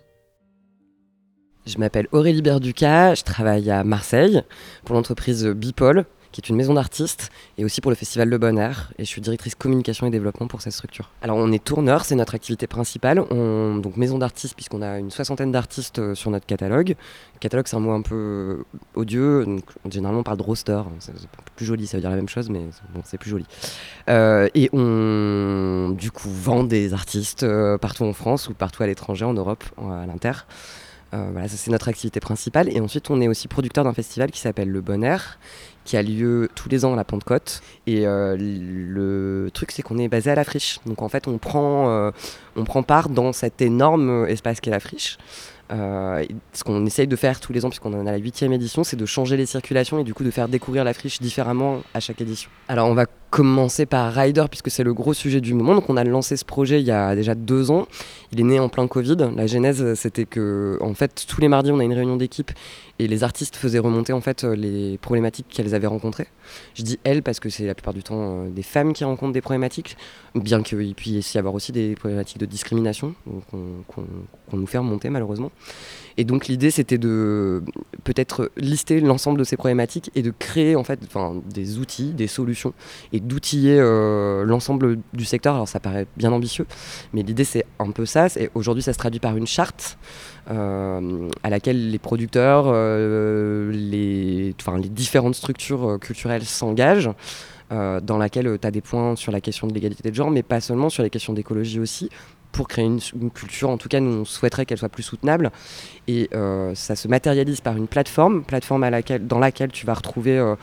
Je m'appelle Aurélie Berduca, je travaille à Marseille pour l'entreprise Bipole, qui est une maison d'artistes, et aussi pour le Festival Le Bon. Et je suis directrice communication et développement pour cette structure. Alors on est tourneur, c'est notre activité principale. On, donc maison d'artistes, puisqu'on a une soixantaine d'artistes euh, sur notre catalogue. catalogue, c'est un mot un peu euh, odieux. Donc, généralement, on parle de roster. C'est plus joli, ça veut dire la même chose, mais bon, c'est plus joli. Euh, et on, du coup, vend des artistes partout en France ou partout à l'étranger, en Europe, à l'inter. voilà, ça c'est notre activité principale. Et ensuite, on est aussi producteur d'un festival qui s'appelle Le Bon Air, qui a lieu tous les ans à la Pentecôte. Et euh, le truc, c'est qu'on est basé à la friche. Donc en fait, on prend, euh, on prend part dans cet énorme espace qu'est la friche. Euh, ce qu'on essaye de faire tous les ans, puisqu'on en a la huitième édition, c'est de changer les circulations et du coup de faire découvrir la friche différemment à chaque édition. Alors on va commencer par Rider, puisque c'est le gros sujet du moment. Donc on a lancé ce projet il y a déjà deux ans. Il est né en plein Covid. La genèse, c'était que en fait tous les mardis on a une réunion d'équipe et les artistes faisaient remonter en fait les problématiques qu'elles avaient rencontrées. Je dis elles parce que c'est la plupart du temps euh, des femmes qui rencontrent des problématiques, bien qu'il puisse y avoir aussi des problématiques de discrimination qu'on nous fait remonter malheureusement. Et donc l'idée c'était de peut-être lister l'ensemble de ces problématiques et de créer en fait des outils, des solutions et d'outiller euh, l'ensemble du secteur. Alors ça paraît bien ambitieux, mais l'idée c'est un peu ça. Aujourd'hui ça se traduit par une charte euh, à laquelle les producteurs, euh, les, les différentes structures culturelles s'engagent. dans laquelle tu as des points sur la question de l'égalité de genre, mais pas seulement sur les questions d'écologie aussi, pour créer une, culture, en tout cas, nous on souhaiterait qu'elle soit plus soutenable. Et euh, ça se matérialise par une plateforme, plateforme dans laquelle tu vas retrouver euh,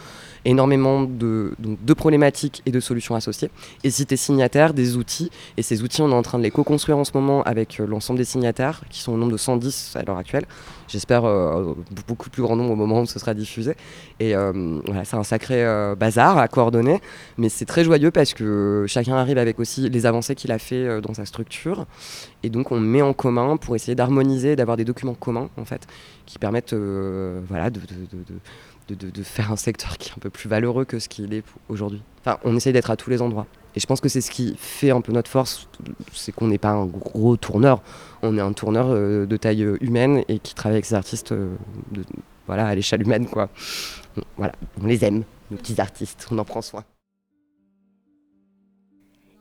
énormément de, problématiques et de solutions associées. Et si tu es signataire, des outils. Et ces outils, on est en train de les co-construire en ce moment avec euh, l'ensemble des signataires, qui sont au nombre de 110 à l'heure actuelle. J'espère beaucoup plus grand nombre au moment où ce sera diffusé. Et voilà, c'est un sacré bazar à coordonner. Mais c'est très joyeux parce que chacun arrive avec aussi les avancées qu'il a fait dans sa structure. Et donc on met en commun pour essayer d'harmoniser, d'avoir des documents communs en fait, qui permettent voilà, de, de, de de, faire un secteur qui est un peu plus valeureux que ce qu'il est aujourd'hui. Enfin, on essaye d'être à tous les endroits. Et je pense que c'est ce qui fait un peu notre force, c'est qu'on n'est pas un gros tourneur, on est un tourneur euh, de taille euh, humaine et qui travaille avec ses artistes euh, voilà, à l'échelle humaine. Quoi. Voilà, on les aime, nos petits artistes, on en prend soin.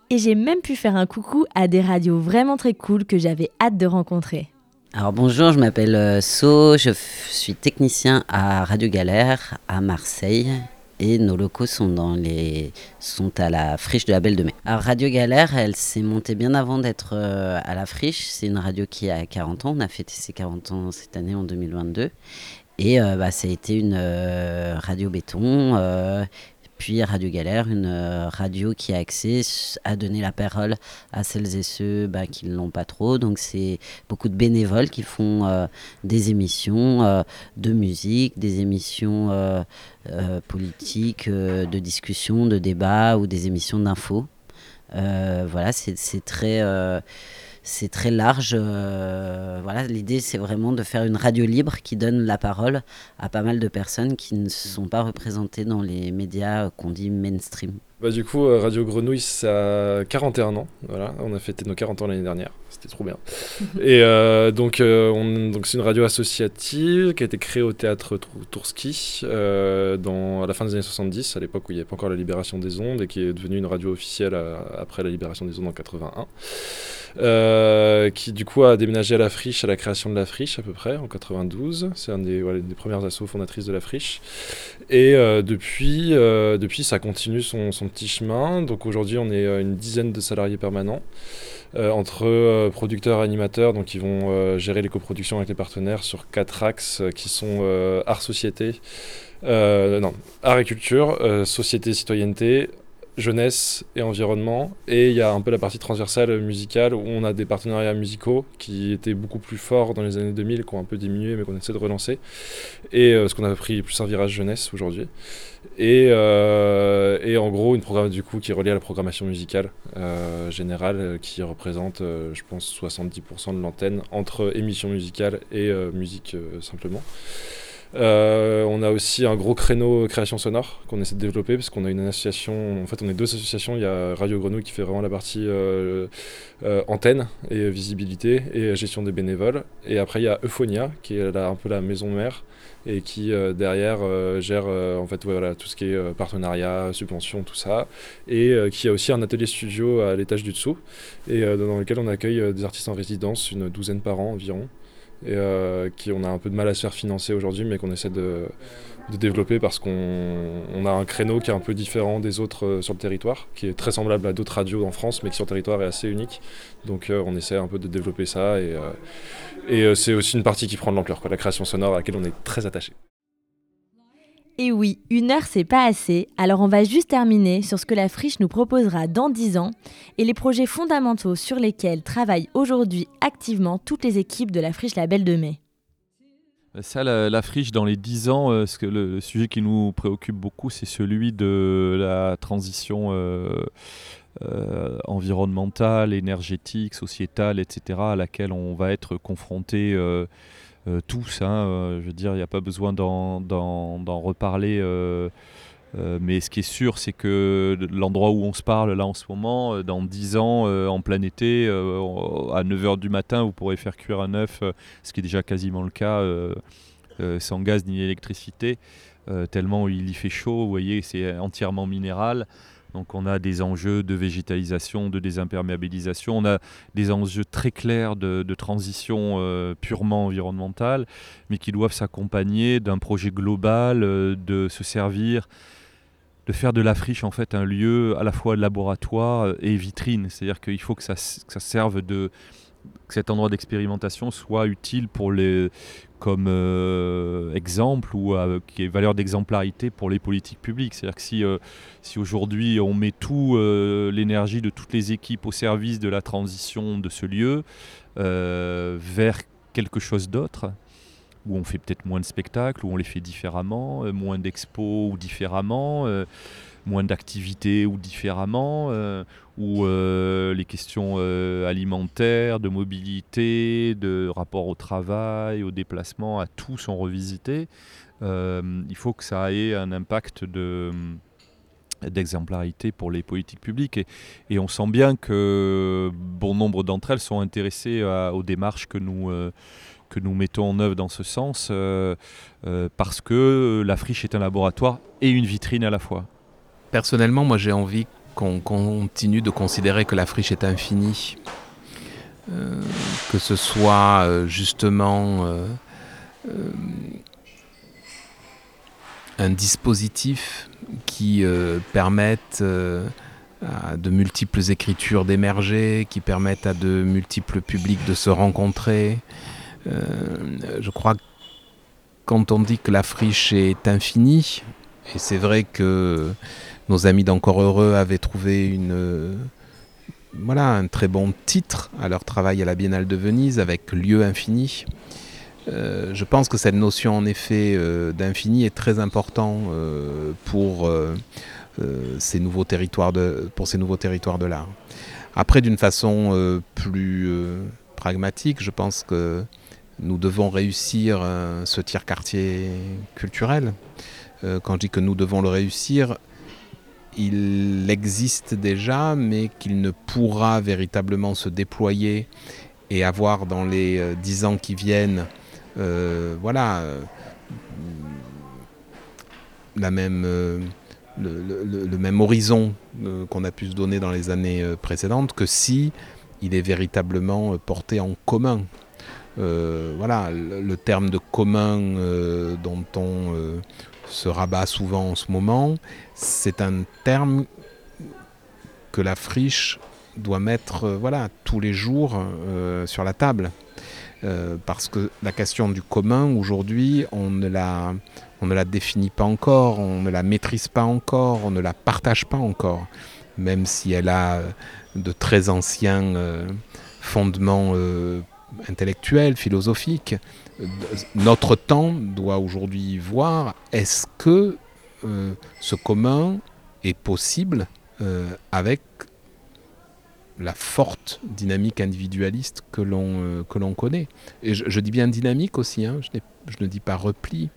Et j'ai même pu faire un coucou à des radios vraiment très cool que j'avais hâte de rencontrer. Alors bonjour, je m'appelle euh, So, je suis technicien à Radio Galère à Marseille et nos locaux sont, dans les, à la friche de la Belle de Mai. Alors Radio Galère, elle s'est montée bien avant d'être euh, à la friche. C'est une radio qui a 40 ans. On a fêté ses 40 ans cette année en 2022. Et euh, bah, ça a été une radio béton puis Radio Galère, une euh, radio qui a accès à donner la parole à celles et ceux bah, qui ne l'ont pas trop. Donc c'est beaucoup de bénévoles qui font euh, des émissions euh, de musique, des émissions politiques, de discussion, de débat ou des émissions d'infos. voilà, c'est très c'est très large. Euh, voilà, l'idée c'est vraiment de faire une radio libre qui donne la parole à pas mal de personnes qui ne sont pas représentées dans les médias qu'on dit mainstream. Bah, du coup, euh, Radio Grenouille, ça a 41 ans. Voilà, on a fêté nos 40 ans l'année dernière. C'était trop bien. et euh, donc, donc c'est une radio associative qui a été créée au théâtre Tourski dans, à la fin des années 70, à l'époque où il n'y avait pas encore la libération des ondes et qui est devenue une radio officielle après la libération des ondes en 81. Euh, qui du coup a déménagé à la friche à la création de la friche à peu près en 92. C'est un des, des premières assos fondatrices de la friche. Et euh, depuis, euh, depuis, ça continue son, son petit chemin. Donc aujourd'hui, on est une dizaine de salariés permanents. entre producteurs et animateurs, donc ils vont gérer les coproductions avec les partenaires sur quatre axes qui sont art société, non, art et culture, société citoyenneté, jeunesse et environnement. Et il y a un peu la partie transversale musicale où on a des partenariats musicaux qui étaient beaucoup plus forts dans les années 2000, qui ont un peu diminué mais qu'on essaie de relancer. Et euh, ce qu'on a pris plus un virage jeunesse aujourd'hui. Et, euh, et, en gros, une programme du coup qui est reliée à la programmation musicale euh, générale qui représente, je pense, 70% de l'antenne entre émissions musicales et musique simplement. Euh, on a aussi un gros créneau création sonore qu'on essaie de développer parce qu'on a une association, en fait on est deux associations, il y a Radio Grenouille qui fait vraiment la partie euh, euh, antenne et visibilité et gestion des bénévoles. Et après il y a Euphonia qui est un peu la maison mère et qui derrière gère en fait tout ce qui est partenariat, subvention, tout ça. Et qui a aussi un atelier studio à l'étage du dessous et dans lequel on accueille des artistes en résidence, une douzaine par an environ et euh, qui on a un peu de mal à se faire financer aujourd'hui, mais qu'on essaie de, développer parce qu'on a un créneau qui est un peu différent des autres euh, sur le territoire, qui est très semblable à d'autres radios en France, mais qui sur le territoire est assez unique. Donc euh, on essaie un peu de développer ça et, et c'est aussi une partie qui prend de l'ampleur, la création sonore à laquelle on est très attaché. Et oui, une heure c'est pas assez, alors on va juste terminer sur ce que la friche nous proposera dans 10 ans et les projets fondamentaux sur lesquels travaillent aujourd'hui activement toutes les équipes de la friche La Belle de Mai. Ça, la, friche, dans les 10 ans, euh, ce le, sujet qui nous préoccupe beaucoup, c'est celui de la transition euh, euh, environnementale, énergétique, sociétale, etc., à laquelle on va être confronté euh, tous. Euh, je veux dire, il n'y a pas besoin d'en reparler. Euh, mais ce qui est sûr, c'est que l'endroit où on se parle là en ce moment, dans 10 ans, en plein été, à 9h du matin, vous pourrez faire cuire un œuf, ce qui est déjà quasiment le cas, sans gaz ni électricité, tellement il y fait chaud, vous voyez, c'est entièrement minéral. Donc on a des enjeux de végétalisation, de désimperméabilisation, on a des enjeux très clairs de, transition euh, purement environnementale, mais qui doivent s'accompagner d'un projet global euh, de se servir de faire de la friche en fait un lieu à la fois laboratoire et vitrine. C'est-à-dire qu'il faut que ça, que serve de, que cet endroit d'expérimentation soit utile pour les, comme euh, exemple ou euh, qui est valeur d'exemplarité pour les politiques publiques. C'est-à-dire que si, euh, si aujourd'hui on met tout l'énergie de toutes les équipes au service de la transition de ce lieu vers quelque chose d'autre, où on fait peut-être moins de spectacles, où on les fait différemment, moins d'expos ou différemment, moins d'activités ou différemment, euh, ou euh, les questions euh, alimentaires, de mobilité, de rapport au travail, au déplacement, à tout sont revisités. il faut que ça ait un impact de d'exemplarité pour les politiques publiques. Et, on sent bien que bon nombre d'entre elles sont intéressées aux démarches que nous, que nous mettons en œuvre dans ce sens, parce que la friche est un laboratoire et une vitrine à la fois. Personnellement, moi j'ai envie qu'on continue de considérer que la friche est infinie. Euh, que ce soit euh, justement euh, un dispositif qui permettent euh, à de multiples écritures d'émerger, qui permettent à de multiples publics de se rencontrer. Je crois que quand on dit que la friche est infinie, et c'est vrai que nos amis d'Encore Heureux avaient trouvé une, voilà, un très bon titre à leur travail à la Biennale de Venise avec Lieu infini. Euh, je pense que cette notion en effet euh, d'infini est très importante euh, pour, ces nouveaux territoires de, pour ces nouveaux territoires de l'art. Après, d'une façon plus pragmatique, je pense que nous devons réussir ce tiers-quartier culturel. quand je dis que nous devons le réussir, il existe déjà, mais qu'il ne pourra véritablement se déployer et avoir dans les dix ans qui viennent euh, voilà, euh, la même, euh, le, même horizon qu'on a pu se donner dans les années précédentes que si il est véritablement porté en commun. voilà, le, terme de commun dont on se rabat souvent en ce moment, c'est un terme que la friche doit mettre voilà, tous les jours sur la table. Euh, parce que la question du commun, aujourd'hui, on, ne la, définit pas encore, on ne la maîtrise pas encore, on ne la partage pas encore, même si elle a de très anciens euh, fondements euh, intellectuels, philosophiques. Notre temps doit aujourd'hui voir est-ce que ce commun est possible avec la forte dynamique individualiste que l'on euh, connaît. Et je, dis bien dynamique aussi, hein, je, ne dis pas repli.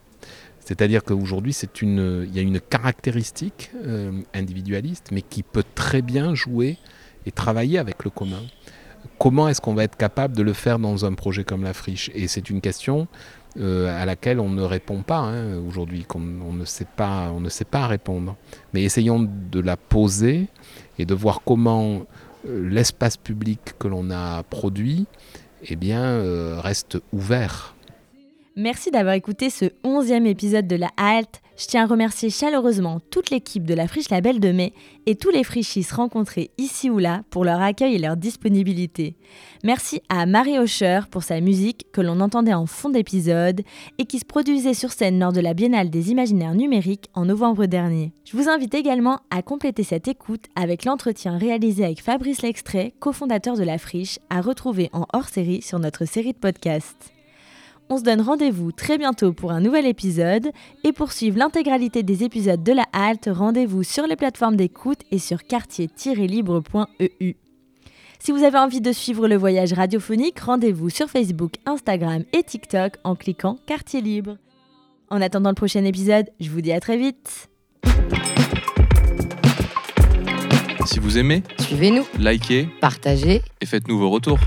C'est-à-dire qu'aujourd'hui, il y a une caractéristique euh, individualiste, mais qui peut très bien jouer et travailler avec le commun. Comment est-ce qu'on va être capable de le faire dans un projet comme la friche? Et c'est une question euh, à laquelle on ne répond pas hein, aujourd'hui, qu'on on ne sait pas, ne sait pas répondre. Mais essayons de la poser et de voir comment euh, l'espace public que l'on a produit eh bien, euh, reste ouvert. Merci d'avoir écouté ce onzième épisode de La Halte. Je tiens à remercier chaleureusement toute l'équipe de la Friche Label de Mai et tous les frichistes rencontrés ici ou là pour leur accueil et leur disponibilité. Merci à Marie Hocher pour sa musique que l'on entendait en fond d'épisode et qui se produisait sur scène lors de la Biennale des Imaginaires numériques en novembre dernier. Je vous invite également à compléter cette écoute avec l'entretien réalisé avec Fabrice Lextrait, cofondateur de la Friche, à retrouver en hors-série sur notre série de podcasts. On se donne rendez-vous très bientôt pour un nouvel épisode et pour suivre l'intégralité des épisodes de la halte, rendez-vous sur les plateformes d'écoute et sur quartier-libre.eu. Si vous avez envie de suivre le voyage radiophonique, rendez-vous sur Facebook, Instagram et TikTok en cliquant Quartier Libre. En attendant le prochain épisode, je vous dis à très vite. Si vous aimez, suivez-nous, likez, partagez et faites-nous vos retours.